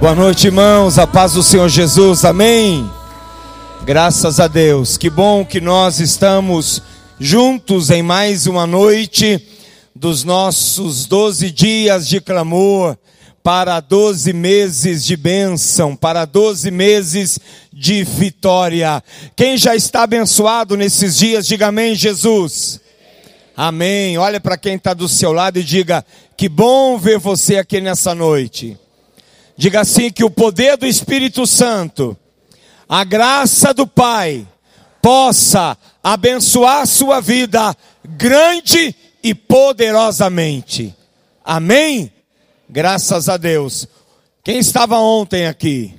Boa noite, irmãos. A paz do Senhor Jesus. Amém. Graças a Deus. Que bom que nós estamos juntos em mais uma noite dos nossos 12 dias de clamor para 12 meses de bênção, para 12 meses de vitória. Quem já está abençoado nesses dias, diga amém, Jesus. Amém. Olha para quem está do seu lado e diga: que bom ver você aqui nessa noite. Diga assim: que o poder do Espírito Santo, a graça do Pai, possa abençoar sua vida grande e poderosamente. Amém? Graças a Deus. Quem estava ontem aqui?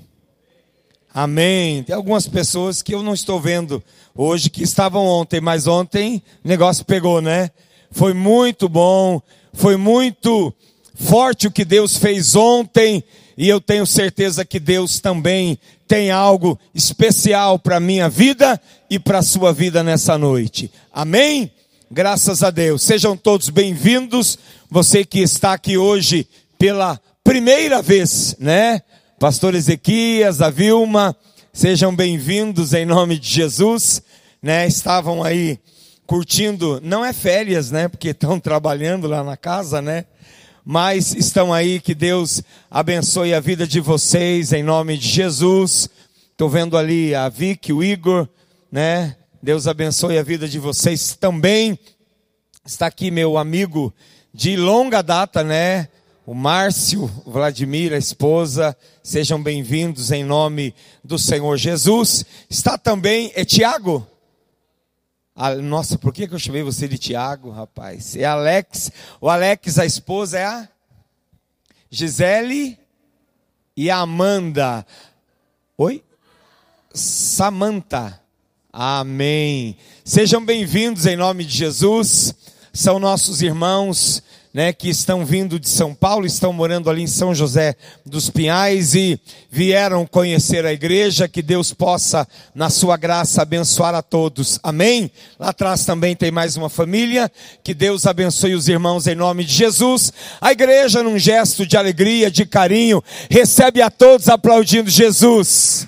Amém. Tem algumas pessoas que eu não estou vendo hoje que estavam ontem, mas ontem o negócio pegou, né? Foi muito bom, foi muito forte o que Deus fez ontem e eu tenho certeza que Deus também tem algo especial para a minha vida e para a sua vida nessa noite. Amém? Graças a Deus. Sejam todos bem-vindos. Você que está aqui hoje pela primeira vez, né? Pastor Ezequias, a Vilma, sejam bem-vindos em nome de Jesus, né? Estavam aí curtindo, não é férias, né? Porque estão trabalhando lá na casa, né? Mas estão aí, que Deus abençoe a vida de vocês em nome de Jesus. Estou vendo ali a Vicky, o Igor, né? Deus abençoe a vida de vocês também. Está aqui meu amigo de longa data, né? O Márcio, o Vladimir, a esposa, sejam bem-vindos em nome do Senhor Jesus. Está também, é Tiago? Nossa, por que, que eu chamei você de Tiago, rapaz? É Alex. O Alex, a esposa, é a Gisele e a Amanda. Oi? Samanta. Amém. Sejam bem-vindos em nome de Jesus. São nossos irmãos né, que estão vindo de São Paulo, estão morando ali em São José dos Pinhais e vieram conhecer a igreja, que Deus possa, na sua graça, abençoar a todos. Amém? Lá atrás também tem mais uma família, que Deus abençoe os irmãos em nome de Jesus. A igreja, num gesto de alegria, de carinho, recebe a todos aplaudindo Jesus.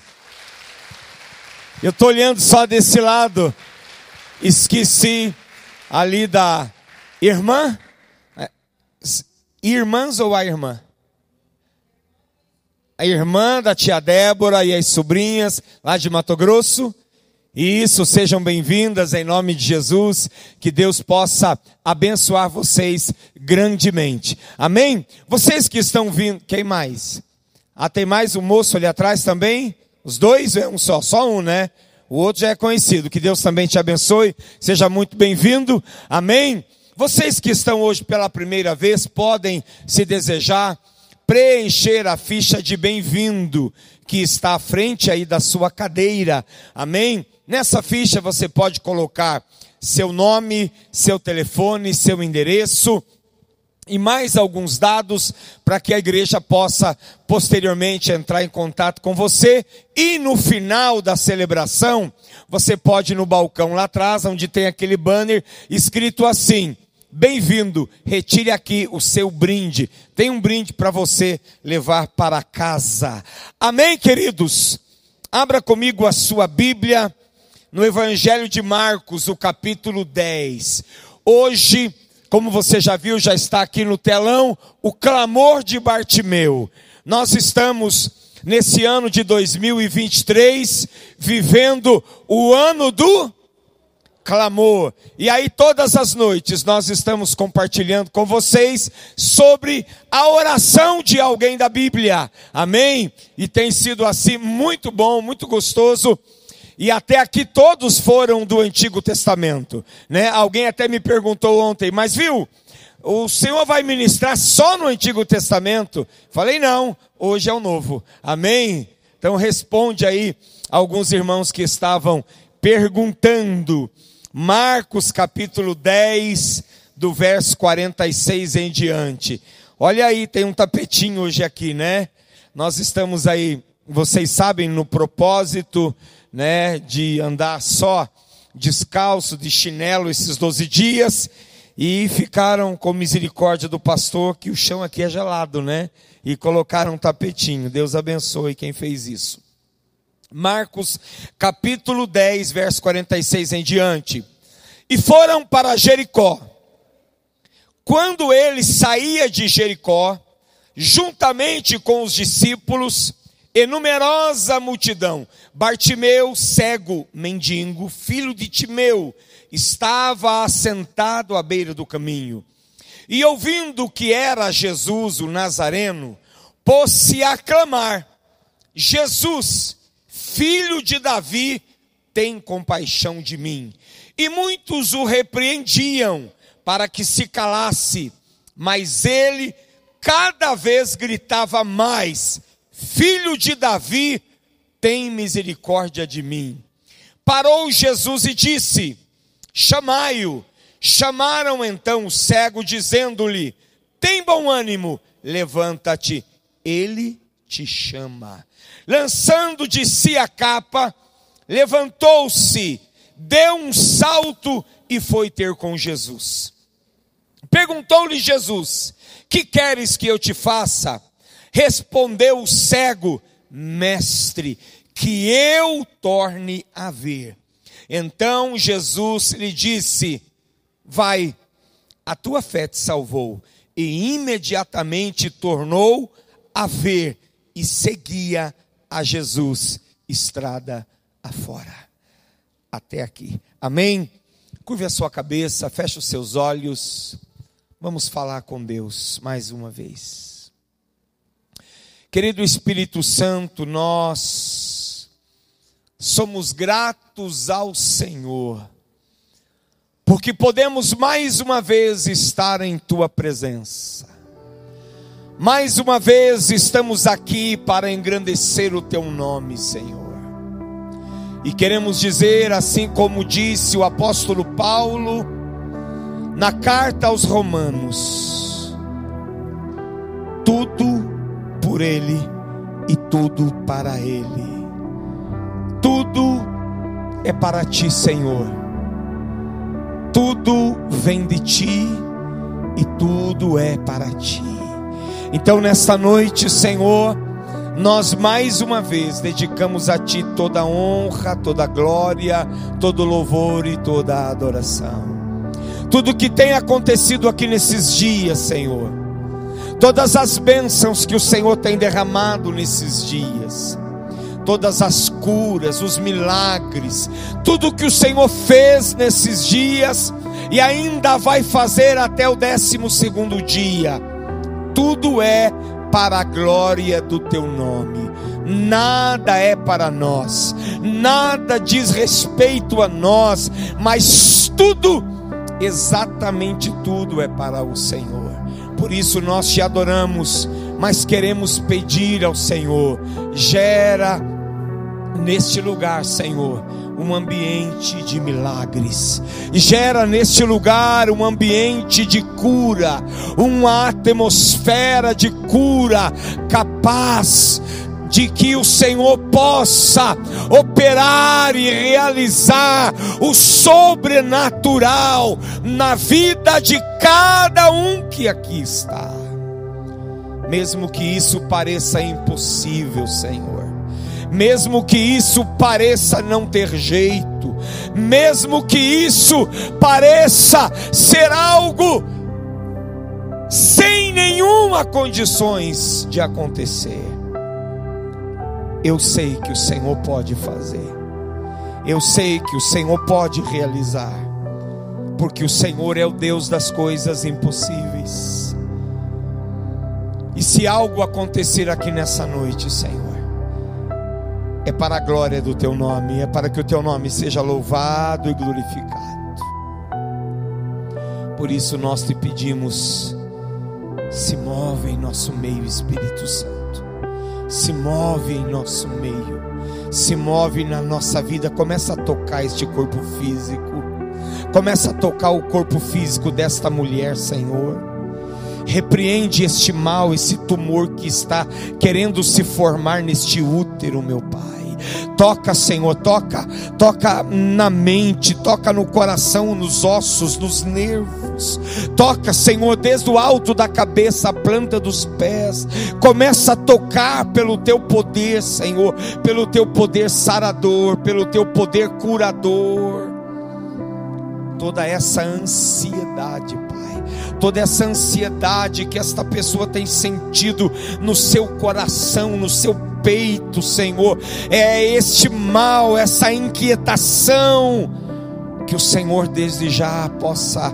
Eu estou olhando só desse lado, esqueci ali da irmã irmãs ou a irmã? A irmã da tia Débora e as sobrinhas lá de Mato Grosso. Isso, sejam bem-vindas em nome de Jesus, que Deus possa abençoar vocês grandemente. Amém? Vocês que estão vindo, quem mais? Ah, tem mais um moço ali atrás também? Os dois é um só, só um, né? O outro já é conhecido. Que Deus também te abençoe. Seja muito bem-vindo. Amém? Vocês que estão hoje pela primeira vez podem, se desejar, preencher a ficha de bem-vindo que está à frente aí da sua cadeira. Amém? Nessa ficha você pode colocar seu nome, seu telefone, seu endereço e mais alguns dados para que a igreja possa posteriormente entrar em contato com você e no final da celebração você pode ir no balcão lá atrás onde tem aquele banner escrito assim: Bem-vindo, retire aqui o seu brinde. Tem um brinde para você levar para casa. Amém, queridos? Abra comigo a sua Bíblia no Evangelho de Marcos, o capítulo 10. Hoje, como você já viu, já está aqui no telão, o clamor de Bartimeu. Nós estamos nesse ano de 2023 vivendo o ano do clamor. E aí, todas as noites, nós estamos compartilhando com vocês sobre a oração de alguém da Bíblia. Amém? E tem sido assim muito bom, muito gostoso. E até aqui todos foram do Antigo Testamento, né? Alguém até me perguntou ontem, mas viu? O Senhor vai ministrar só no Antigo Testamento? Falei não, hoje é o Novo. Amém? Então responde aí alguns irmãos que estavam perguntando. Marcos capítulo 10, do verso 46 em diante. Olha aí, tem um tapetinho hoje aqui, né? Nós estamos aí, vocês sabem, no propósito, né, de andar só descalço, de chinelo esses 12 dias. e ficaram com misericórdia do pastor, que o chão aqui é gelado, né? E colocaram um tapetinho. Deus abençoe quem fez isso. Marcos capítulo 10, verso 46 em diante. E foram para Jericó. Quando ele saía de Jericó, juntamente com os discípulos, e numerosa multidão, Bartimeu, cego, mendigo, filho de Timeu, estava assentado à beira do caminho. E ouvindo que era Jesus o Nazareno, pôs-se a clamar: Jesus, filho de Davi, tem compaixão de mim. E muitos o repreendiam para que se calasse, mas ele cada vez gritava mais: Filho de Davi, tem misericórdia de mim. Parou Jesus e disse: Chamai-o. Chamaram então o cego, dizendo-lhe: Tem bom ânimo, levanta-te, ele te chama. Lançando de si a capa, levantou-se, deu um salto e foi ter com Jesus. Perguntou-lhe Jesus: Que queres que eu te faça? Respondeu o cego: Mestre, que eu torne a ver. Então Jesus lhe disse: Vai, a tua fé te salvou. E imediatamente tornou a ver e seguia a Jesus estrada afora. Até aqui. Amém? Curve a sua cabeça, feche os seus olhos. Vamos falar com Deus mais uma vez. Querido Espírito Santo, nós somos gratos ao Senhor, porque podemos mais uma vez estar em Tua presença. Mais uma vez estamos aqui para engrandecer o Teu nome, Senhor. E queremos dizer, assim como disse o apóstolo Paulo, na carta aos Romanos: tudo por Ele e tudo para Ele. Tudo é para Ti, Senhor. Tudo vem de Ti e tudo é para Ti. Então, nesta noite, Senhor, nós mais uma vez dedicamos a Ti toda honra, toda glória, todo louvor e toda adoração. Tudo que tem acontecido aqui nesses dias, Senhor todas as bênçãos que o Senhor tem derramado nesses dias, todas as curas, os milagres, tudo que o Senhor fez nesses dias e ainda vai fazer até o décimo segundo dia, tudo é para a glória do teu nome. Nada é para nós, nada diz respeito a nós, mas tudo, exatamente tudo é para o Senhor. Por isso nós te adoramos, mas queremos pedir ao Senhor, gera neste lugar, Senhor, um ambiente de milagres. Gera neste lugar um ambiente de cura, uma atmosfera de cura capaz de que o Senhor possa operar e realizar o sobrenatural na vida de cada um que aqui está. Mesmo que isso pareça impossível, Senhor. Mesmo que isso pareça não ter jeito, mesmo que isso pareça ser algo sem nenhuma condições de acontecer eu sei que o Senhor pode fazer. Eu sei que o Senhor pode realizar. Porque o Senhor é o Deus das coisas impossíveis. E se algo acontecer aqui nessa noite, Senhor, é para a glória do teu nome, é para que o teu nome seja louvado e glorificado. Por isso nós te pedimos, se move em nosso meio, Espírito Santo se move em nosso meio, se move na nossa vida, começa a tocar este corpo físico, começa a tocar o corpo físico desta mulher, Senhor. Repreende este mal, esse tumor que está querendo se formar neste útero, meu Pai. Toca, Senhor, toca, toca na mente, toca no coração, nos ossos, nos nervos. Toca, Senhor, desde o alto da cabeça à planta dos pés. Começa a tocar pelo teu poder, Senhor, pelo teu poder sarador, pelo teu poder curador. Toda essa ansiedade, toda essa ansiedade que esta pessoa tem sentido no seu coração, no seu peito, Senhor, é este mal, essa inquietação, que o Senhor desde já possa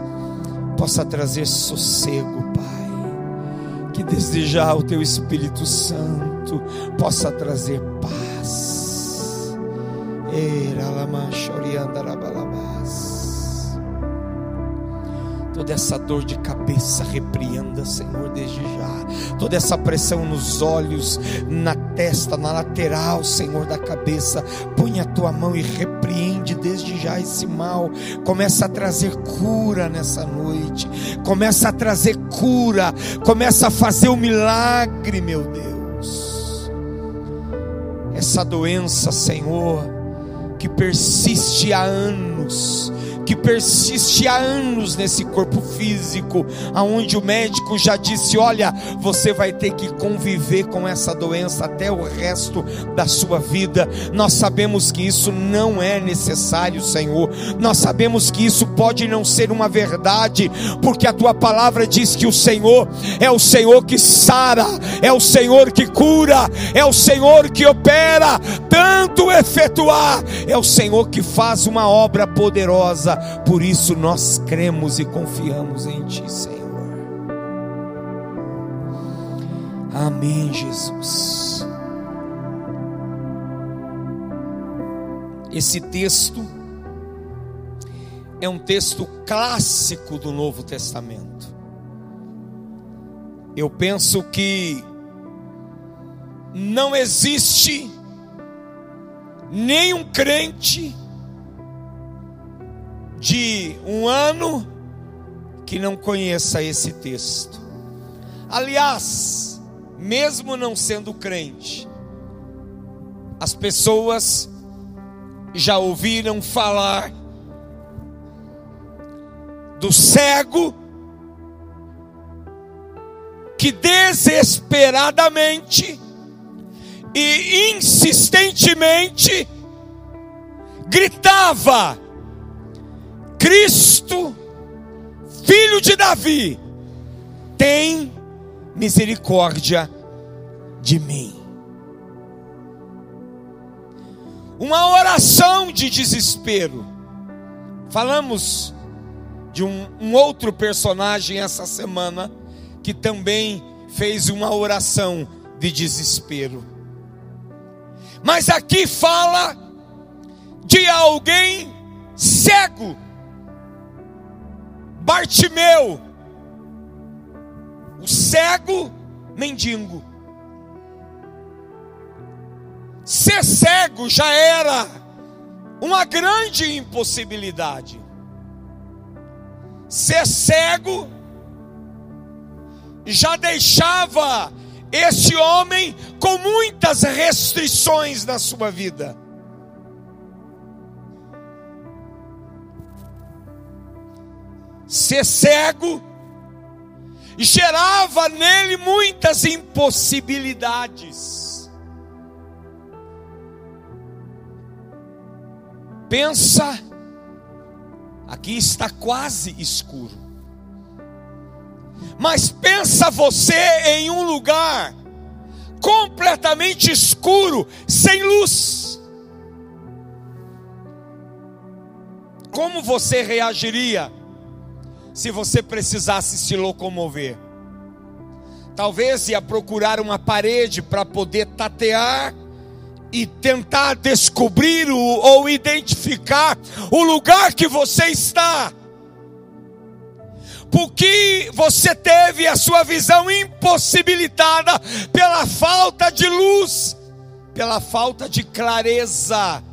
possa trazer sossego, Pai. Que desde já o teu Espírito Santo possa trazer paz. Era lama chorianda toda essa dor de cabeça, repreenda, Senhor, desde já. Toda essa pressão nos olhos, na testa, na lateral, Senhor, da cabeça. Põe a tua mão e repreende desde já esse mal. Começa a trazer cura nessa noite. Começa a trazer cura. Começa a fazer o um milagre, meu Deus. Essa doença, Senhor, que persiste há anos que persiste há anos nesse corpo físico, aonde o médico já disse: "Olha, você vai ter que conviver com essa doença até o resto da sua vida". Nós sabemos que isso não é necessário, Senhor. Nós sabemos que isso pode não ser uma verdade, porque a tua palavra diz que o Senhor é o Senhor que sara, é o Senhor que cura, é o Senhor que opera, tanto efetuar, é o Senhor que faz uma obra poderosa por isso nós cremos e confiamos em Ti, Senhor. Amém, Jesus. Esse texto é um texto clássico do Novo Testamento. Eu penso que não existe nenhum crente de um ano que não conheça esse texto. Aliás, mesmo não sendo crente, as pessoas já ouviram falar do cego que desesperadamente e insistentemente gritava Cristo, filho de Davi, tem misericórdia de mim. Uma oração de desespero. Falamos de um, um, outro personagem essa semana que também fez uma oração de desespero. Mas aqui fala de alguém cego Bartimeu, o cego mendigo. Ser cego já era uma grande impossibilidade. Ser cego já deixava esse homem com muitas restrições na sua vida. Ser cego gerava nele muitas impossibilidades. Pensa, aqui está quase escuro. Mas pensa você em um lugar completamente escuro, sem luz. Como você reagiria? Se você precisasse se locomover. Talvez ia procurar uma parede para poder tatear e tentar descobrir o, ou identificar o lugar que você está. Porque você teve a sua visão impossibilitada pela falta de luz, pela falta de clareza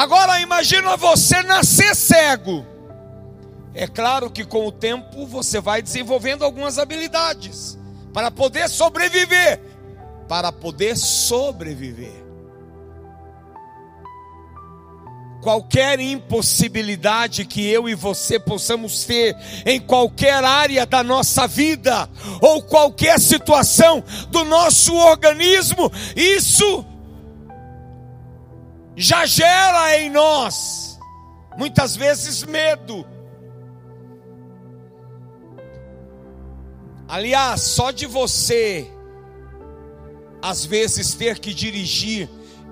Agora imagina você nascer cego. É claro que com o tempo você vai desenvolvendo algumas habilidades para poder sobreviver. para poder sobreviver. qualquer impossibilidade que eu e você possamos ter em qualquer área da nossa vida ou qualquer situação do nosso organismo, isso já gera em nós muitas vezes medo. Aliás, só de você às vezes ter que dirigir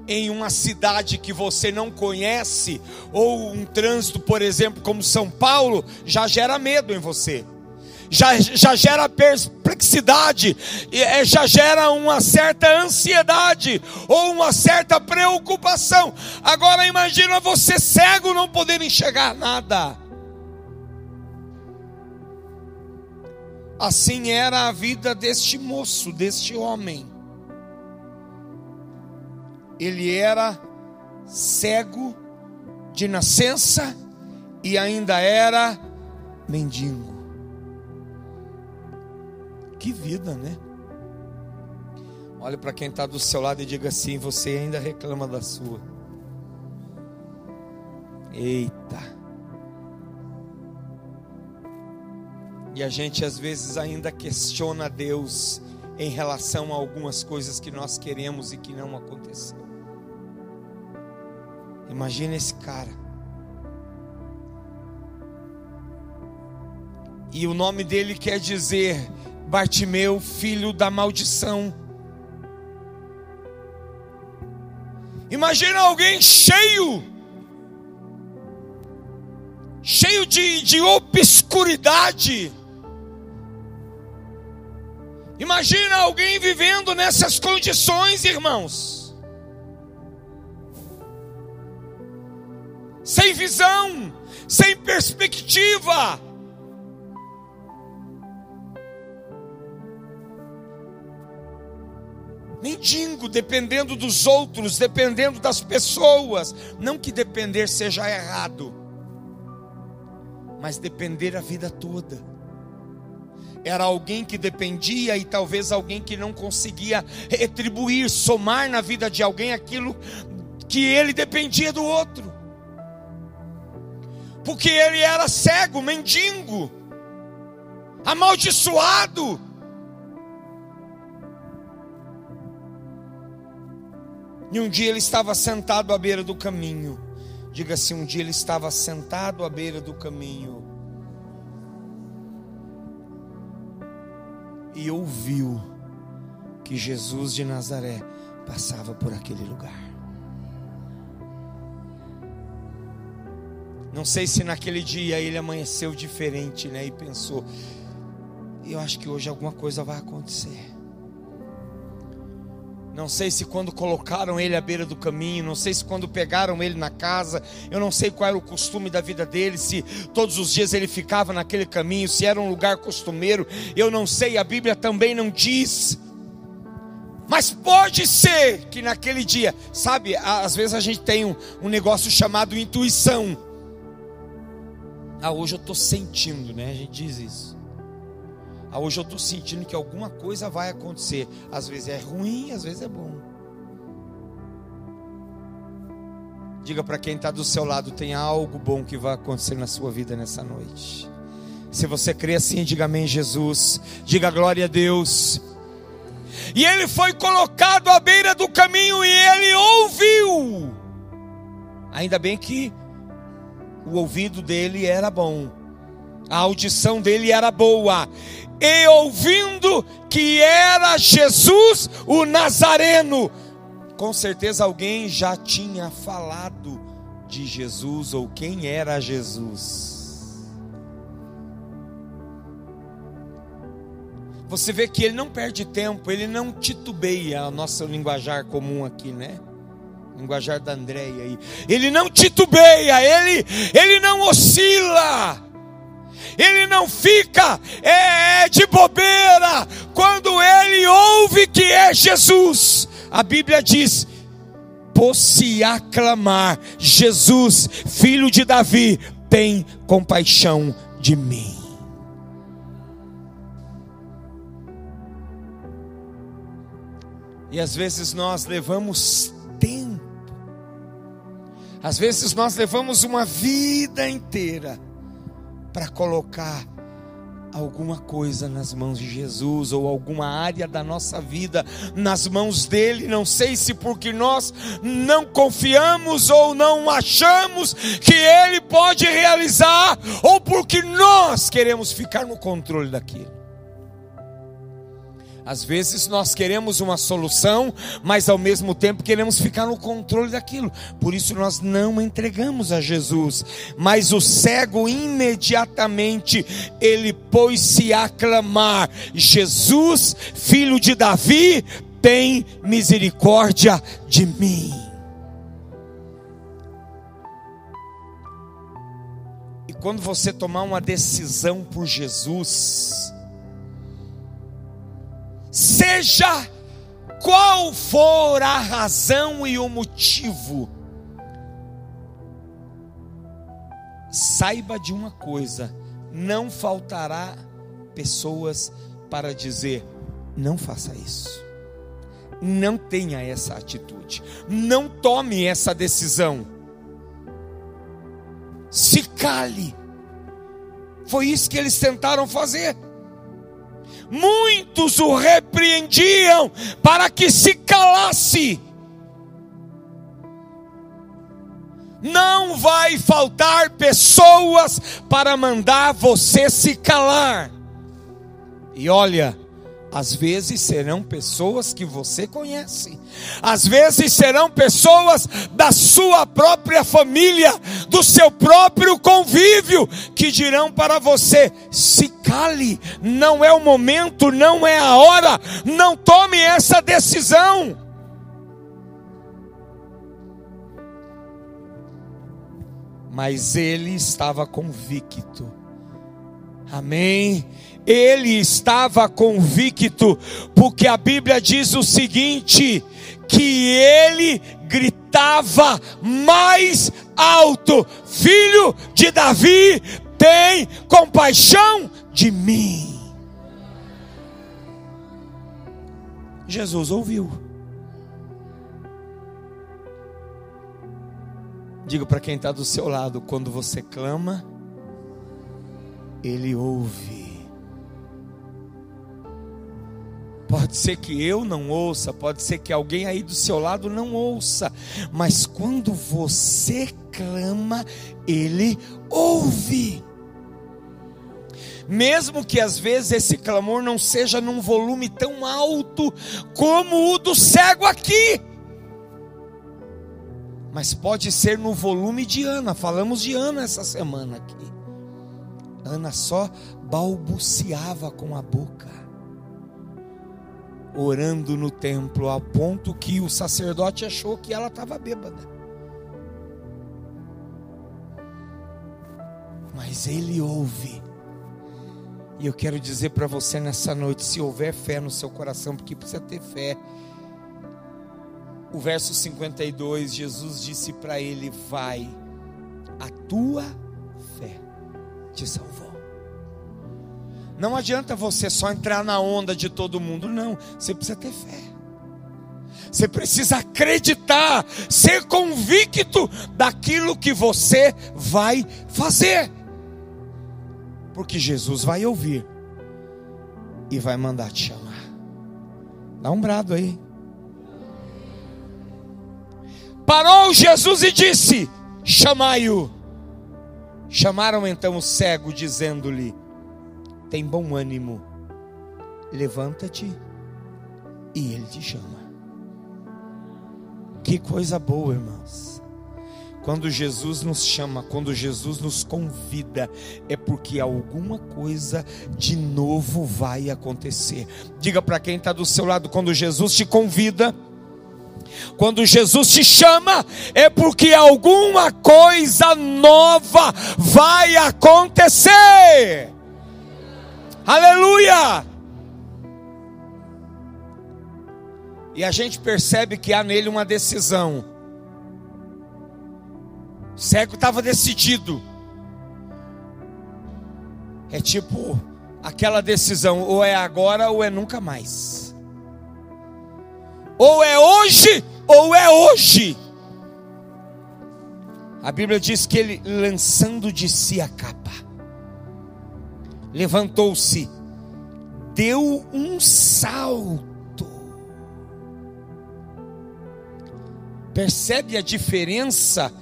em uma cidade que você não conhece, ou um trânsito, por exemplo, como São Paulo, já gera medo em você. Já, já gera perplexidade, é, já gera uma certa ansiedade ou uma certa preocupação. Agora imagina você cego não poder enxergar nada. Assim era a vida deste moço, deste homem ele era cego de nascença e ainda era mendigo. Que vida, né? Olhe para quem está do seu lado e diga assim: você ainda reclama da sua. Eita. E a gente às vezes ainda questiona Deus em relação a algumas coisas que nós queremos e que não aconteceu. Imagina esse cara. E o nome dele quer dizer Bartimeu, filho da maldição. Imagina alguém cheio, cheio de, de obscuridade. Imagina alguém vivendo nessas condições, irmãos. sem visão, sem perspectiva. Mendigo, dependendo dos outros, dependendo das pessoas. Não que depender seja errado, mas depender a vida toda. Era alguém que dependia e talvez alguém que não conseguia retribuir, somar na vida de alguém aquilo que ele dependia do outro porque ele era cego, mendigo, amaldiçoado. E um dia ele estava sentado à beira do caminho. Diga assim: um dia ele estava sentado à beira do caminho e ouviu que Jesus de Nazaré passava por aquele lugar. Não sei se naquele dia ele amanheceu diferente, né? E pensou: eu acho que hoje alguma coisa vai acontecer. Não sei se quando colocaram ele à beira do caminho, não sei se quando pegaram ele na casa, eu não sei qual era o costume da vida dele, se todos os dias ele ficava naquele caminho, se era um lugar costumeiro, eu não sei, a Bíblia também não diz. Mas pode ser que naquele dia, sabe, às vezes a gente tem um, um negócio chamado intuição. Ah, hoje eu estou sentindo, né? A gente diz isso. Ah, hoje eu estou sentindo que alguma coisa vai acontecer. Às vezes é ruim, às vezes é bom. Diga para quem está do seu lado: tem algo bom que vai acontecer na sua vida nessa noite. Se você crê assim, diga amém, Jesus. Diga glória a Deus. E ele foi colocado à beira do caminho e ele ouviu. Ainda bem que o ouvido dele era bom, a audição dele era boa, e ouvindo que era Jesus o Nazareno, com certeza alguém já tinha falado de Jesus ou quem era Jesus. Você vê que ele não perde tempo, ele não titubeia, a nossa linguajar comum aqui, né? linguajar da Andréia aí. Ele não titubeia, ele, ele não oscila. Ele não fica é, é, de bobeira quando ele ouve que é Jesus. A Bíblia diz: pôs-se a clamar: Jesus, filho de Davi, tem compaixão de mim. E às vezes nós levamos tempo, às vezes nós levamos uma vida inteira para colocar alguma coisa nas mãos de Jesus ou alguma área da nossa vida nas mãos dele. Não sei se porque nós não confiamos ou não achamos que ele pode realizar ou porque nós queremos ficar no controle daquilo. Às vezes nós queremos uma solução, mas ao mesmo tempo queremos ficar no controle daquilo. Por isso nós não entregamos a Jesus. Mas o cego imediatamente ele pôs-se a clamar: Jesus, filho de Davi, tem misericórdia de mim. E quando você tomar uma decisão por Jesus, seja qual for a razão e o motivo, saiba de uma coisa: não faltará pessoas para dizer, não faça isso, não tenha essa atitude, não tome essa decisão, se cale. Foi isso que eles tentaram fazer muitos o repreendiam para que se calasse. Não vai faltar pessoas para mandar você se calar. E olha, às vezes serão pessoas que você conhece, às vezes serão pessoas da sua própria família, do seu próprio convívio, que dirão para você: se cale, não é o momento, não é a hora, não tome essa decisão. Mas ele estava convicto, amém ele estava convicto, porque a Bíblia diz o seguinte: que ele gritava mais alto: Filho de Davi, tem compaixão de mim. Jesus ouviu. Diga para quem está do seu lado: quando você clama, Ele ouve. Pode ser que eu não ouça, pode ser que alguém aí do seu lado não ouça, mas quando você clama, Ele ouve. Mesmo que às vezes esse clamor não seja num volume tão alto como o do cego aqui, mas pode ser no volume de Ana. Falamos de Ana essa semana aqui. Ana só balbuciava com a boca orando no templo, a ponto que o sacerdote achou que ela estava bêbada. Mas ele ouve. E eu quero dizer para você nessa noite: se houver fé no seu coração, porque precisa ter fé. O verso 52, Jesus disse para ele: Vai, a tua fé te salvou. Não adianta você só entrar na onda de todo mundo, não. Você precisa ter fé. Você precisa acreditar, ser convicto daquilo que você vai fazer. Porque Jesus vai ouvir e vai mandar te chamar. Dá um brado aí. Parou Jesus e disse: Chamai-o. Chamaram então o cego, dizendo-lhe: tem bom ânimo, levanta-te e Ele te chama. Que coisa boa, irmãos. Quando Jesus nos chama, quando Jesus nos convida, é porque alguma coisa de novo vai acontecer. Diga para quem está do seu lado: quando Jesus te convida, quando Jesus te chama, é porque alguma coisa nova vai acontecer. Aleluia! E a gente percebe que há nele uma decisão. O cego estava decidido. É tipo aquela decisão: ou é agora ou é nunca mais. Ou é hoje, ou é hoje. A Bíblia diz que ele, lançando de si a capa, levantou-se, deu um salto. Percebe a diferença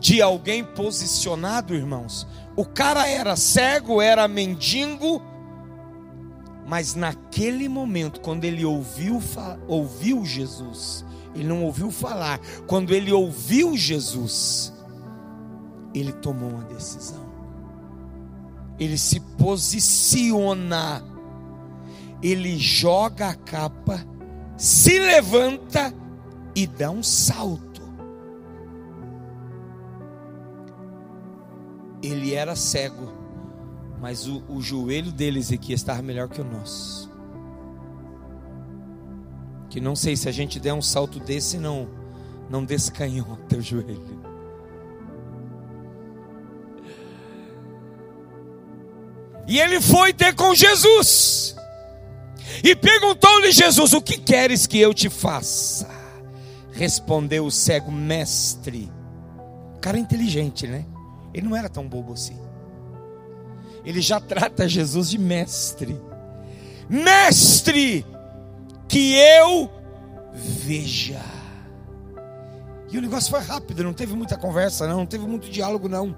de alguém posicionado, irmãos? O cara era cego, era mendigo, mas naquele momento, quando ele ouviu, ouviu Jesus, ele não ouviu falar, quando ele ouviu Jesus, ele tomou uma decisão. Ele se posiciona, ele joga a capa, se levanta e dá um salto. Ele era cego mas o, o joelho deles aqui estava melhor que o nosso. Que não sei se a gente der um salto desse, não, não descanhota o joelho. E ele foi ter com Jesus. E perguntou-lhe Jesus: O que queres que eu te faça? Respondeu o cego, mestre. Cara inteligente, né? Ele não era tão bobo assim ele já trata Jesus de mestre. Mestre, que eu veja. E o negócio foi rápido, não teve muita conversa, não, não teve muito diálogo, não.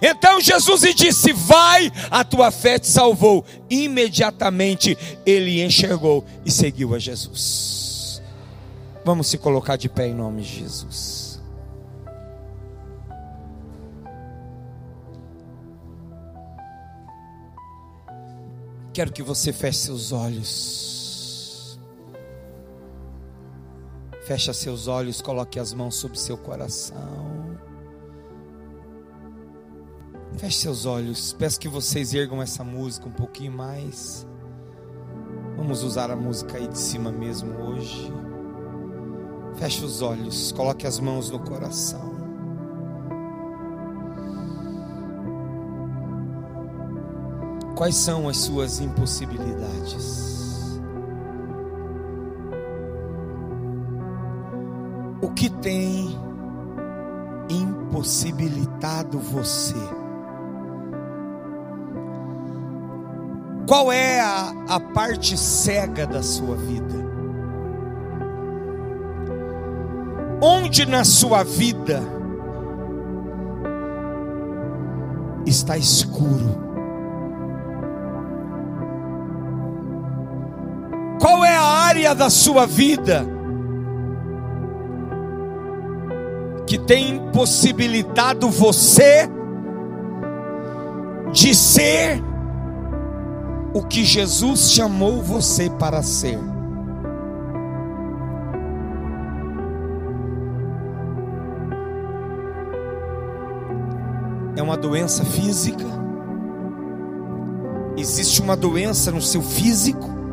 Então Jesus lhe disse: Vai, a tua fé te salvou. Imediatamente ele enxergou e seguiu a Jesus. Vamos se colocar de pé em nome de Jesus. Quero que você feche seus olhos. Feche seus olhos, coloque as mãos sobre seu coração. Feche seus olhos. Peço que vocês ergam essa música um pouquinho mais. Vamos usar a música aí de cima mesmo hoje. Feche os olhos, coloque as mãos no coração. Quais são as suas impossibilidades? O que tem impossibilitado você? Qual é a, a parte cega da sua vida? Onde na sua vida está escuro? Área da sua vida que tem impossibilitado você de ser o que Jesus chamou você para ser. É uma doença física? Existe uma doença no seu físico?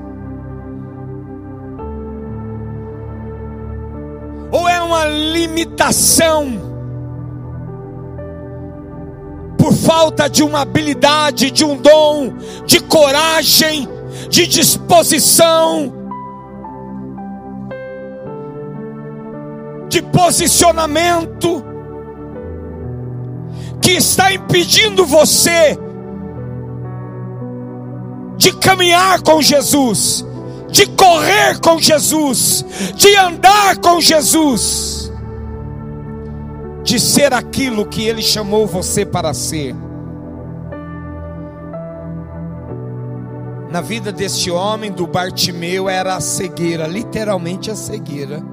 Limitação por falta de uma habilidade, de um dom, de coragem, de disposição, de posicionamento, que está impedindo você de caminhar com Jesus, de correr com Jesus, de andar com Jesus de ser aquilo que Ele chamou você para ser. Na vida deste homem, do Bartimeu, era a cegueira, literalmente a cegueira,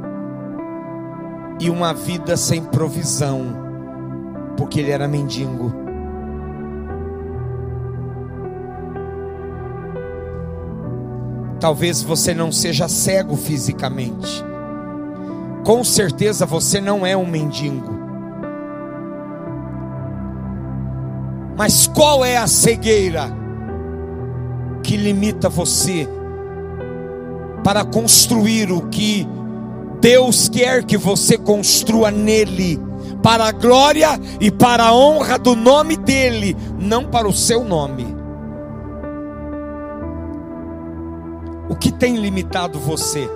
e uma vida sem provisão, porque ele era mendigo. Talvez você não seja cego fisicamente, com certeza você não é um mendigo. Mas qual é a cegueira que limita você para construir o que Deus quer que você construa nele, para a glória e para a honra do nome dele, não para o seu nome? O que tem limitado você?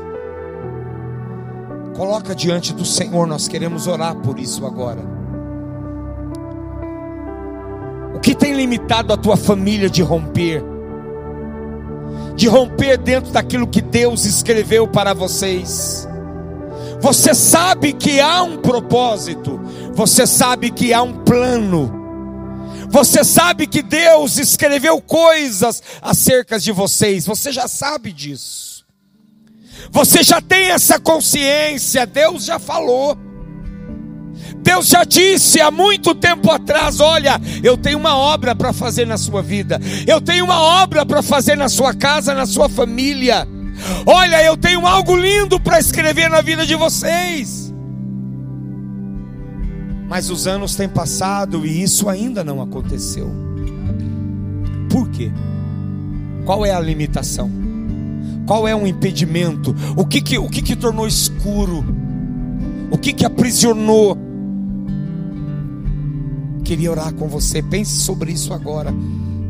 Coloca diante do Senhor, nós queremos orar por isso agora. O que tem limitado a tua família de romper? De romper dentro daquilo que Deus escreveu para vocês. Você sabe que há um propósito, você sabe que há um plano. Você sabe que Deus escreveu coisas acerca de vocês, você já sabe disso. Você já tem essa consciência, Deus já falou. Deus já disse há muito tempo atrás: olha, eu tenho uma obra para fazer na sua vida, eu tenho uma obra para fazer na sua casa, na sua família. Olha, eu tenho algo lindo para escrever na vida de vocês. Mas os anos têm passado e isso ainda não aconteceu. Por quê? Qual é a limitação? Qual é o impedimento? O que que, o que, que tornou escuro? O que que aprisionou? Queria orar com você. Pense sobre isso agora.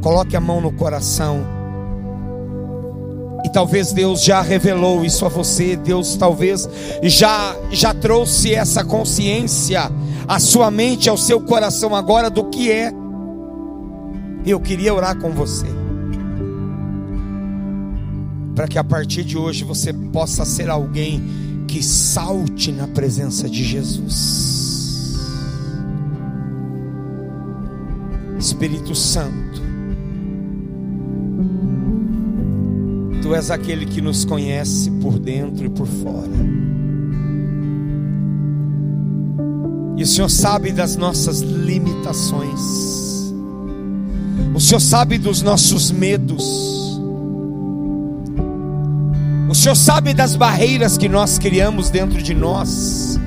Coloque a mão no coração. E talvez Deus já revelou isso a você, Deus talvez já já trouxe essa consciência à sua mente, ao seu coração agora do que é. Eu queria orar com você. Para que a partir de hoje você possa ser alguém que salte na presença de Jesus. Espírito Santo, Tu és aquele que nos conhece por dentro e por fora. E o Senhor sabe das nossas limitações. O Senhor sabe dos nossos medos. O Senhor sabe das barreiras que nós criamos dentro de nós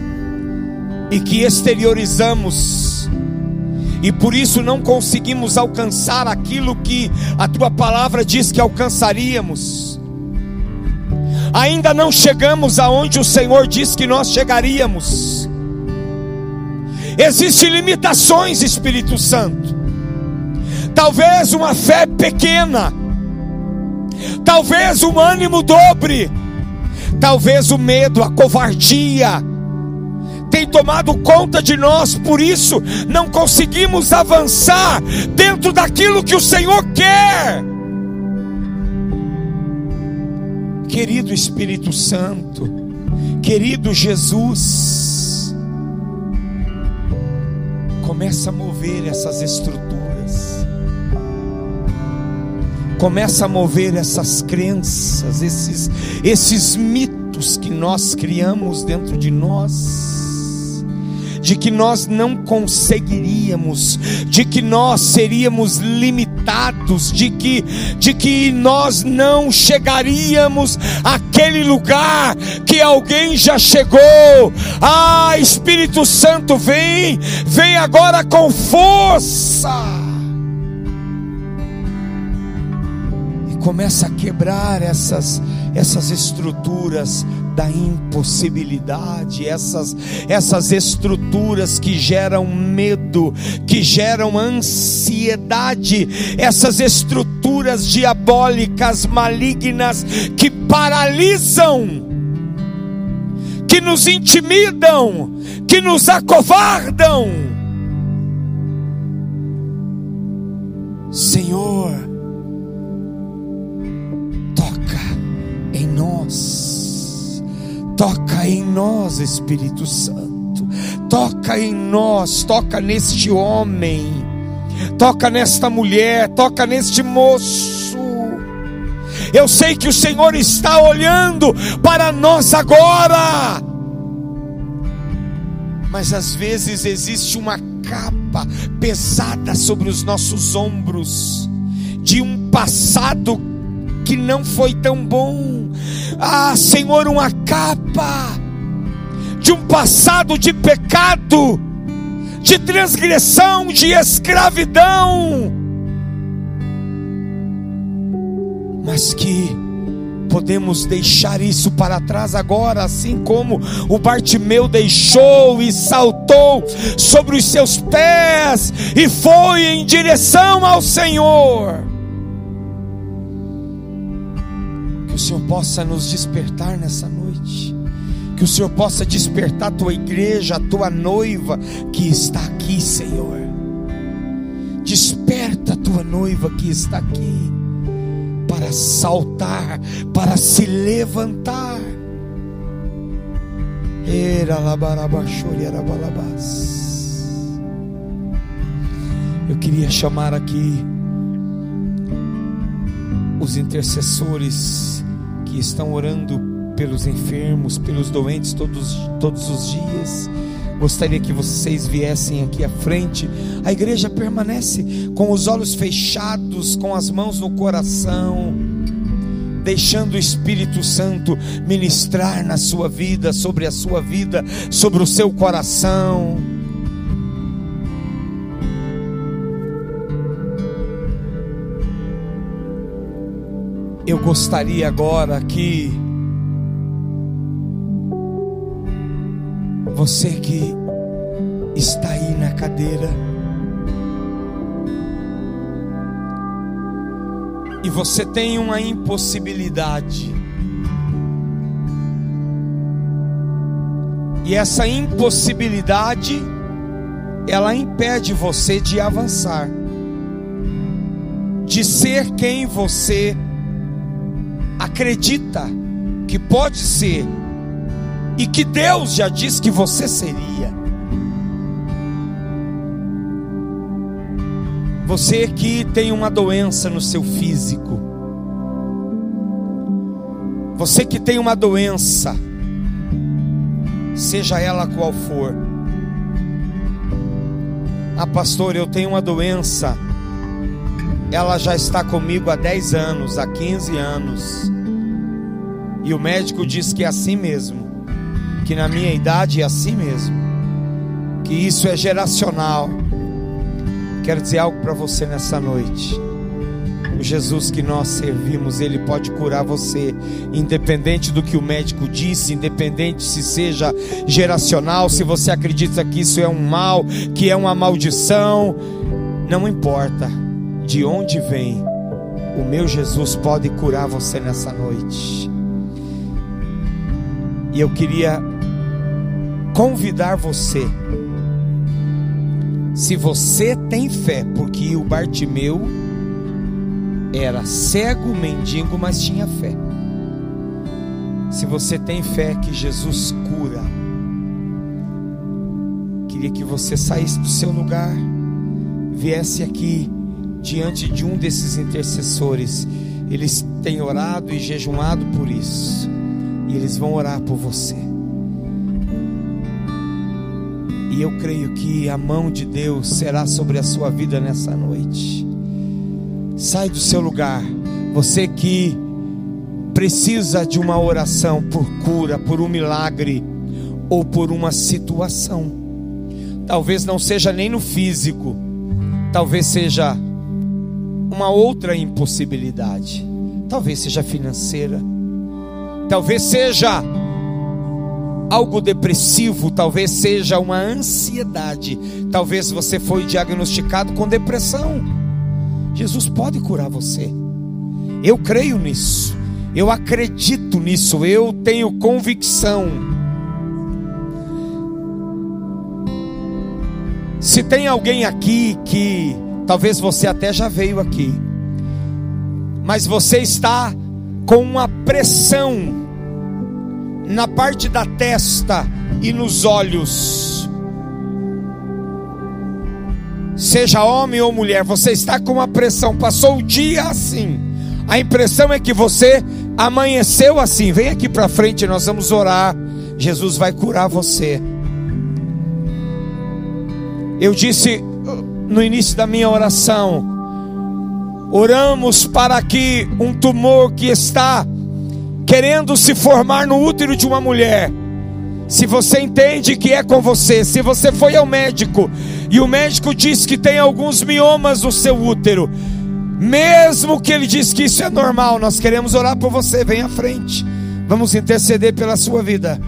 e que exteriorizamos e por isso não conseguimos alcançar aquilo que a tua palavra diz que alcançaríamos. Ainda não chegamos aonde o Senhor diz que nós chegaríamos. Existem limitações, Espírito Santo. Talvez uma fé pequena, talvez um ânimo dobre, talvez o medo, a covardia, tem tomado conta de nós, por isso não conseguimos avançar dentro daquilo que o Senhor quer. Querido Espírito Santo, querido Jesus, começa a mover essas estruturas, começa a mover essas crenças, esses, esses mitos que nós criamos dentro de nós de que nós não conseguiríamos, de que nós seríamos limitados, de que, de que nós não chegaríamos àquele lugar que alguém já chegou. Ah, Espírito Santo, vem, vem agora com força. E começa a quebrar essas essas estruturas da impossibilidade, essas, essas estruturas que geram medo, que geram ansiedade, essas estruturas diabólicas, malignas, que paralisam, que nos intimidam, que nos acovardam. Senhor, toca em nós Toca em nós, Espírito Santo. Toca em nós, toca neste homem. Toca nesta mulher, toca neste moço. Eu sei que o Senhor está olhando para nós agora. Mas às vezes existe uma capa pesada sobre os nossos ombros de um passado que não foi tão bom. Ah, Senhor, uma capa de um passado de pecado, de transgressão, de escravidão, mas que podemos deixar isso para trás agora, assim como o Bartimeu deixou e saltou sobre os seus pés e foi em direção ao Senhor. Que o Senhor possa nos despertar nessa noite Que o Senhor possa despertar a tua igreja, a tua noiva que está aqui, Senhor. Desperta a tua noiva que está aqui para saltar, para se levantar. Eu queria chamar aqui os intercessores que estão orando pelos enfermos, pelos doentes todos, todos os dias. Gostaria que vocês viessem aqui à frente. A igreja permanece com os olhos fechados, com as mãos no coração, deixando o Espírito Santo ministrar na sua vida, sobre a sua vida, sobre o seu coração. Eu gostaria agora que você que está aí na cadeira e você tem uma impossibilidade. E essa impossibilidade ela impede você de avançar, de ser quem você acredita que pode ser e que Deus já disse que você seria. Você que tem uma doença no seu físico, você que tem uma doença, seja ela qual for, ah, pastor, eu tenho uma doença, ela já está comigo há 10 anos, há 15 anos. E o médico diz que é assim mesmo, que na minha idade é assim mesmo, que isso é geracional. Quero dizer algo para você nessa noite. O Jesus que nós servimos, ele pode curar você, independente do que o médico disse, independente se seja geracional, se você acredita que isso é um mal, que é uma maldição, não importa de onde vem, o meu Jesus pode curar você nessa noite. E eu queria convidar você, se você tem fé, porque o Bartimeu era cego, mendigo, mas tinha fé. Se você tem fé que Jesus cura, queria que você saísse do seu lugar, viesse aqui diante de um desses intercessores. Eles têm orado e jejuado por isso. E eles vão orar por você. E eu creio que a mão de Deus será sobre a sua vida nessa noite. Sai do seu lugar. Você que precisa de uma oração por cura, por um milagre ou por uma situação. Talvez não seja nem no físico, talvez seja uma outra impossibilidade. Talvez seja financeira, talvez seja algo depressivo, talvez seja uma ansiedade, talvez você foi diagnosticado com depressão. Jesus pode curar você. Eu creio nisso. Eu acredito nisso, eu tenho convicção. Se tem alguém aqui que Talvez você até já veio aqui, mas você está com uma pressão na parte da testa e nos olhos. Seja homem ou mulher, você está com uma pressão, passou o dia assim. A impressão é que você amanheceu assim. Vem aqui para frente, nós vamos orar. Jesus vai curar você. Eu disse no início da minha oração. Oramos para que um tumor que está querendo se formar no útero de uma mulher, se você entende que é com você, se você foi ao médico e o médico diz que tem alguns miomas no seu útero, mesmo que ele diz que isso é normal, nós queremos orar por você, vem à frente. Vamos interceder pela sua vida.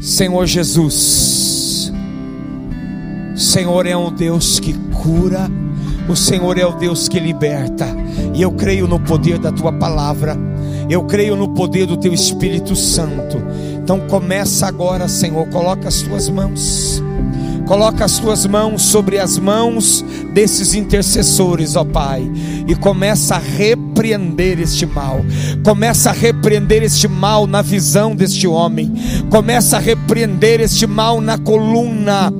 Senhor Jesus, Senhor é um Deus que cura, o Senhor é o Deus que liberta, e eu creio no poder da tua palavra. Eu creio no poder do teu Espírito Santo. Então começa agora, Senhor, coloca as tuas mãos. Coloca as tuas mãos sobre as mãos desses intercessores, ó Pai, e começa a repreender este mal. Começa a repreender este mal na visão deste homem. Começa a repreender este mal na coluna.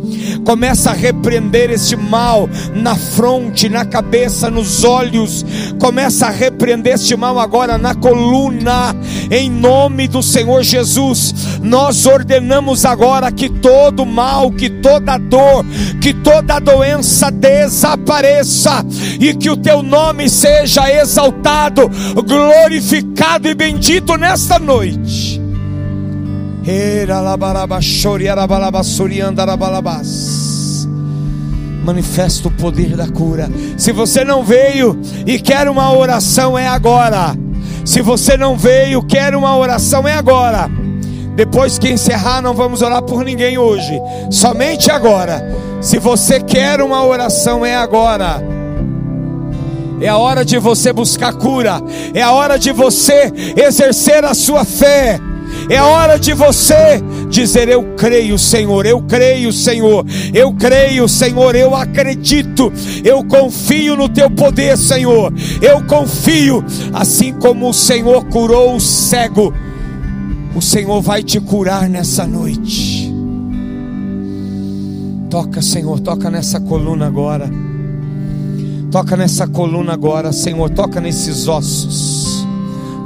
Começa a repreender este mal na fronte, na cabeça, nos olhos. Começa a repreender este mal agora na coluna. Em nome do Senhor Jesus, nós ordenamos agora que todo mal, que toda dor, que toda doença desapareça e que o teu nome seja exaltado, glorificado e bendito nesta noite. Manifesta o poder da cura. Se você não veio e quer uma oração, é agora. Se você não veio, quer uma oração, é agora. Depois que encerrar, não vamos orar por ninguém hoje, somente agora. Se você quer uma oração, é agora. É a hora de você buscar cura, é a hora de você exercer a sua fé. É hora de você dizer: Eu creio, Senhor, eu creio, Senhor, eu creio, Senhor, eu acredito, eu confio no Teu poder, Senhor, eu confio, assim como o Senhor curou o cego, o Senhor vai te curar nessa noite. Toca, Senhor, toca nessa coluna agora. Toca nessa coluna agora, Senhor, toca nesses ossos.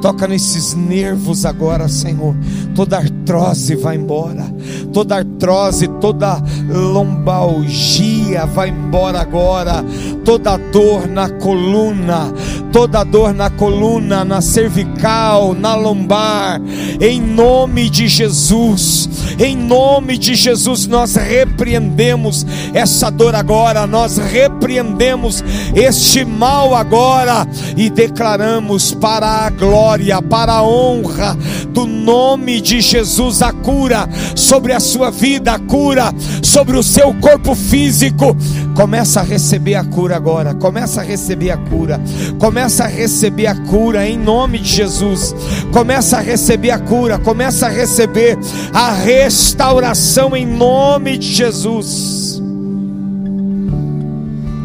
Toca nesses nervos agora, Senhor. Toda artrose vai embora. Toda artrose, toda lombalgia vai embora agora. Toda dor na coluna, toda dor na coluna, na cervical, na lombar. Em nome de Jesus. Em nome de Jesus, nós repreendemos essa dor agora, nós repreendemos este mal agora e declaramos para a glória, para a honra do nome de Jesus a cura sobre a sua vida, a cura sobre o seu corpo físico. Começa a receber a cura agora, começa a receber a cura, começa a receber a cura em nome de Jesus. Começa a receber a cura, começa a receber a restauração em nome de Jesus.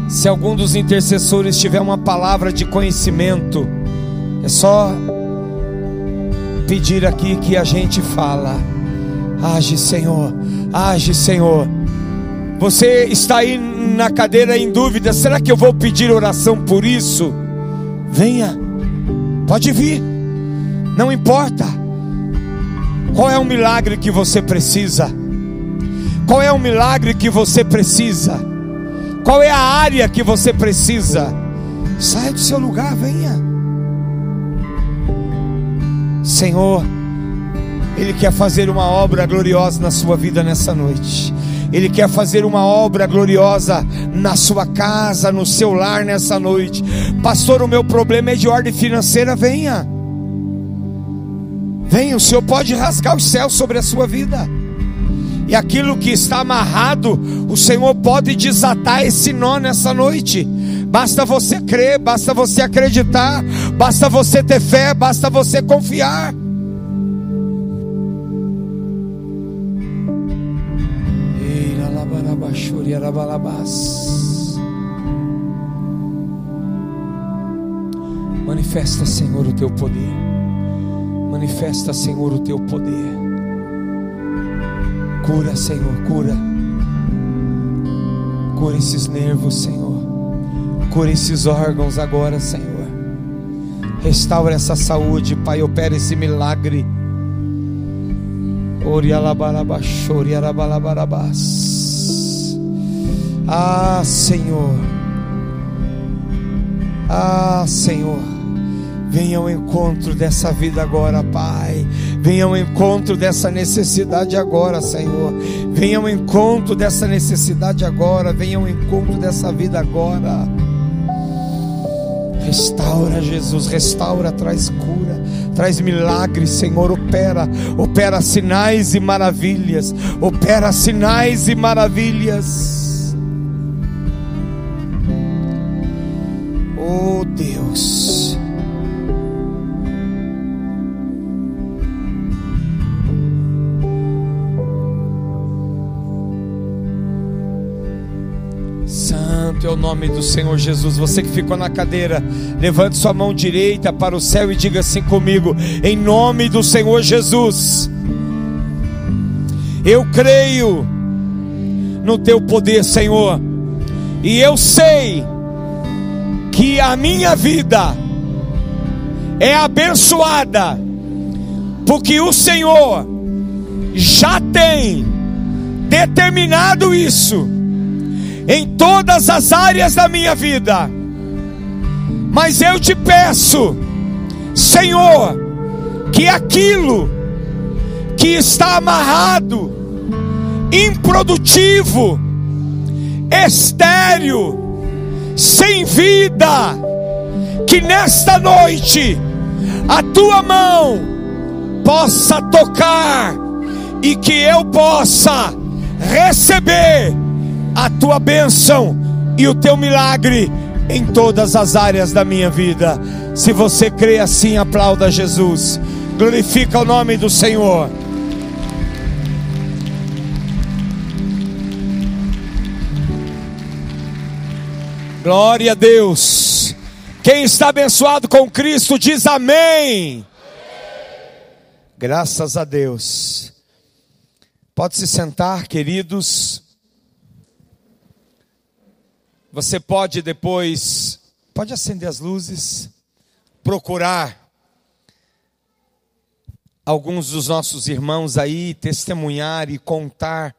Se algum dos intercessores tiver uma palavra de conhecimento, é só pedir aqui que a gente fala. Age, Senhor. Age, Senhor. Você está aí na cadeira em dúvida, será que eu vou pedir oração por isso? Venha. Pode vir. Não importa. Qual é o milagre que você precisa? Qual é o milagre que você precisa? Qual é a área que você precisa? Saia do seu lugar, venha. Senhor, Ele quer fazer uma obra gloriosa na sua vida nessa noite. Ele quer fazer uma obra gloriosa na sua casa, no seu lar nessa noite. Pastor, o meu problema é de ordem financeira. Venha, venha. O Senhor pode rasgar os céus sobre a sua vida. E aquilo que está amarrado, o Senhor pode desatar esse nó nessa noite. Basta você crer, basta você acreditar, basta você ter fé, basta você confiar. Manifesta, Senhor, o teu poder. Manifesta, Senhor, o teu poder. Cura, Senhor, cura. Cura esses nervos, Senhor. Cura esses órgãos agora, Senhor. Restaura essa saúde, Pai. Opera esse milagre. Ah, Senhor. Ah, Senhor. Venha ao encontro dessa vida agora, Pai. Venha ao encontro dessa necessidade agora, Senhor. Venha ao encontro dessa necessidade agora. Venha ao encontro dessa vida agora. Restaura, Jesus, restaura, traz cura, traz milagres, Senhor. Opera, opera sinais e maravilhas. Opera sinais e maravilhas. Nome do Senhor Jesus. Você que ficou na cadeira, levante sua mão direita para o céu e diga assim comigo: em nome do Senhor Jesus. Eu creio no teu poder, Senhor. E eu sei que a minha vida é abençoada, porque o Senhor já tem determinado isso em todas as áreas da minha vida. Mas eu te peço, Senhor, que aquilo que está amarrado, improdutivo, estéril, sem vida, que nesta noite a tua mão possa tocar e que eu possa receber a tua bênção e o teu milagre em todas as áreas da minha vida. Se você crê assim, aplauda Jesus. Glorifica o nome do Senhor. Glória a Deus. Quem está abençoado com Cristo diz amém. Graças a Deus. Pode se sentar, queridos. Você pode depois, pode acender as luzes, procurar alguns dos nossos irmãos aí, testemunhar e contar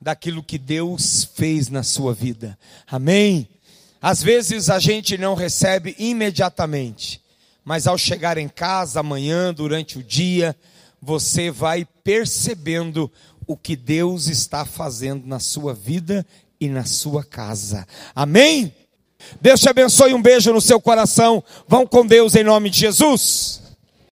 daquilo que Deus fez na sua vida. Amém? Às vezes a gente não recebe imediatamente, mas ao chegar em casa amanhã, durante o dia, você vai percebendo o que Deus está fazendo na sua vida e na sua casa. Amém? Deus te abençoe, um beijo no seu coração. Vão com Deus em nome de Jesus.